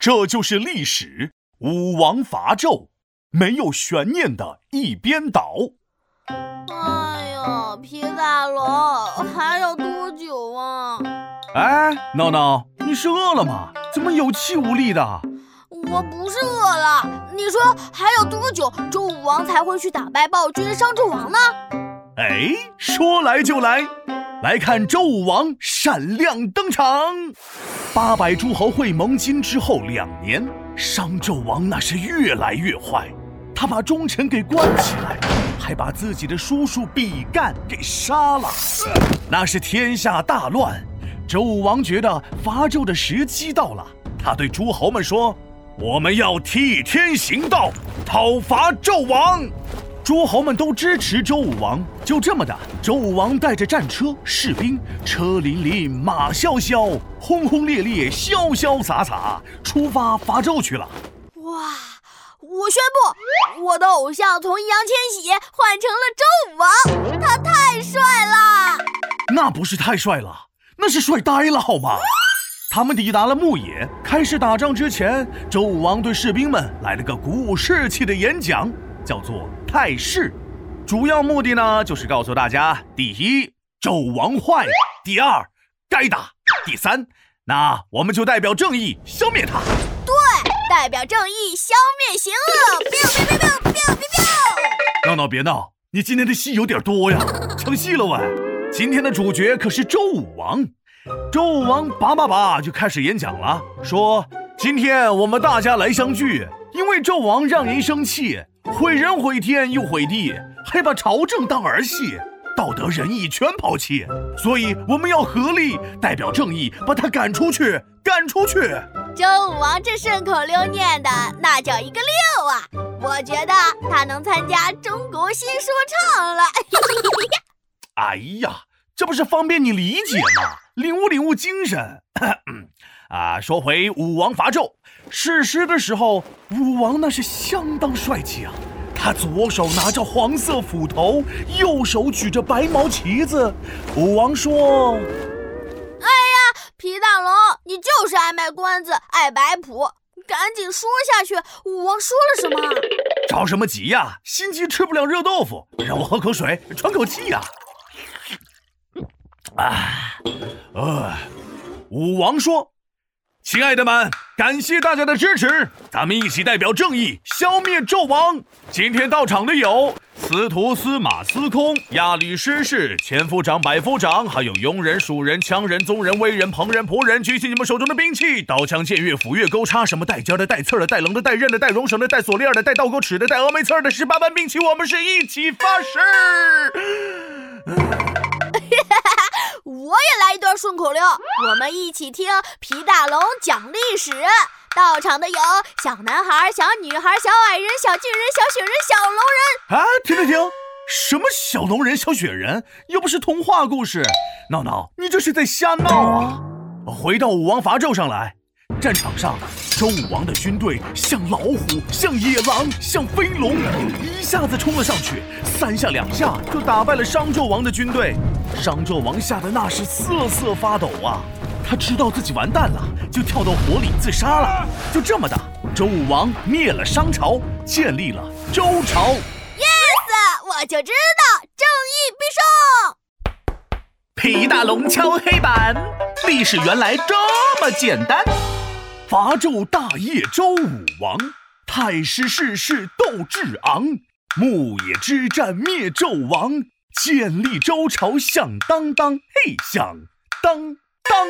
这就是历史。武王伐纣，没有悬念的一边倒。哎呀，皮大龙，还要多久啊？哎，闹闹，你是饿了吗？怎么有气无力的？我不是饿了。你说还要多久，周武王才会去打败暴君商纣王呢？哎，说来就来，来看周武王闪亮登场。八百诸侯会盟金之后两年，商纣王那是越来越坏，他把忠臣给关起来，还把自己的叔叔比干给杀了，那是天下大乱。周武王觉得伐纣的时机到了，他对诸侯们说：“我们要替天行道，讨伐纣王。”诸侯们都支持周武王。就这么的，周武王带着战车、士兵，车林林，马萧萧，轰轰烈烈，潇潇洒洒，出发伐纣去了。哇！我宣布，我的偶像从易烊千玺换成了周武王，他太帅了。那不是太帅了。那是帅呆了，好吗？他们抵达了牧野，开始打仗之前，周武王对士兵们来了个鼓舞士气的演讲，叫做态势。主要目的呢，就是告诉大家：第一，纣王坏；第二，该打；第三，那我们就代表正义消灭他。对，代表正义消灭邪恶。biu biu biu biu biu biu。闹闹别闹，你今天的戏有点多呀，抢戏了喂。今天的主角可是周武王，周武王叭叭叭就开始演讲了，说：“今天我们大家来相聚，因为纣王让人生气，毁人毁天又毁地，还把朝政当儿戏，道德仁义全抛弃，所以我们要合力代表正义，把他赶出去，赶出去。”周武王这顺口溜念的那叫一个溜啊！我觉得他能参加中国新说唱了。哎呀，这不是方便你理解吗？领悟领悟精神。啊，说回武王伐纣，史诗的时候，武王那是相当帅气啊。他左手拿着黄色斧头，右手举着白毛旗子。武王说：“哎呀，皮大龙，你就是爱卖关子，爱摆谱，赶紧说下去。武王说了什么？着什么急呀？心急吃不了热豆腐，让我喝口水，喘口气呀。”啊，呃，武王说：“亲爱的们，感谢大家的支持，咱们一起代表正义消灭纣王。今天到场的有司徒、司马、司空、亚里、师士、千夫长、百夫长，还有庸人、蜀人、羌人、宗人、威人、彭人、仆人。举起你们手中的兵器，刀枪剑钺斧钺钩叉，什么带尖的、带刺的、带棱的、带刃的、带绒绳的、带锁链的、带倒钩齿的、带峨眉刺的十八般兵器，我们是一起发誓。顺口溜，我们一起听皮大龙讲历史。到场的有小男孩、小女孩、小矮人、小巨人、小雪人、小龙人。啊，停停停！什么小龙人、小雪人？又不是童话故事。闹闹，你这是在瞎闹啊！回到武王伐纣上来。战场上，周武王的军队像老虎，像野狼，像飞龙，一下子冲了上去，三下两下就打败了商纣王的军队。商纣王吓得那是瑟瑟发抖啊！他知道自己完蛋了，就跳到火里自杀了。就这么的，周武王灭了商朝，建立了周朝。Yes，我就知道正义必胜。皮大龙敲黑板，历史原来这么简单。伐纣大业周武王，太师世世斗志昂。牧野之战灭纣王，建立周朝响当当，嘿响当当。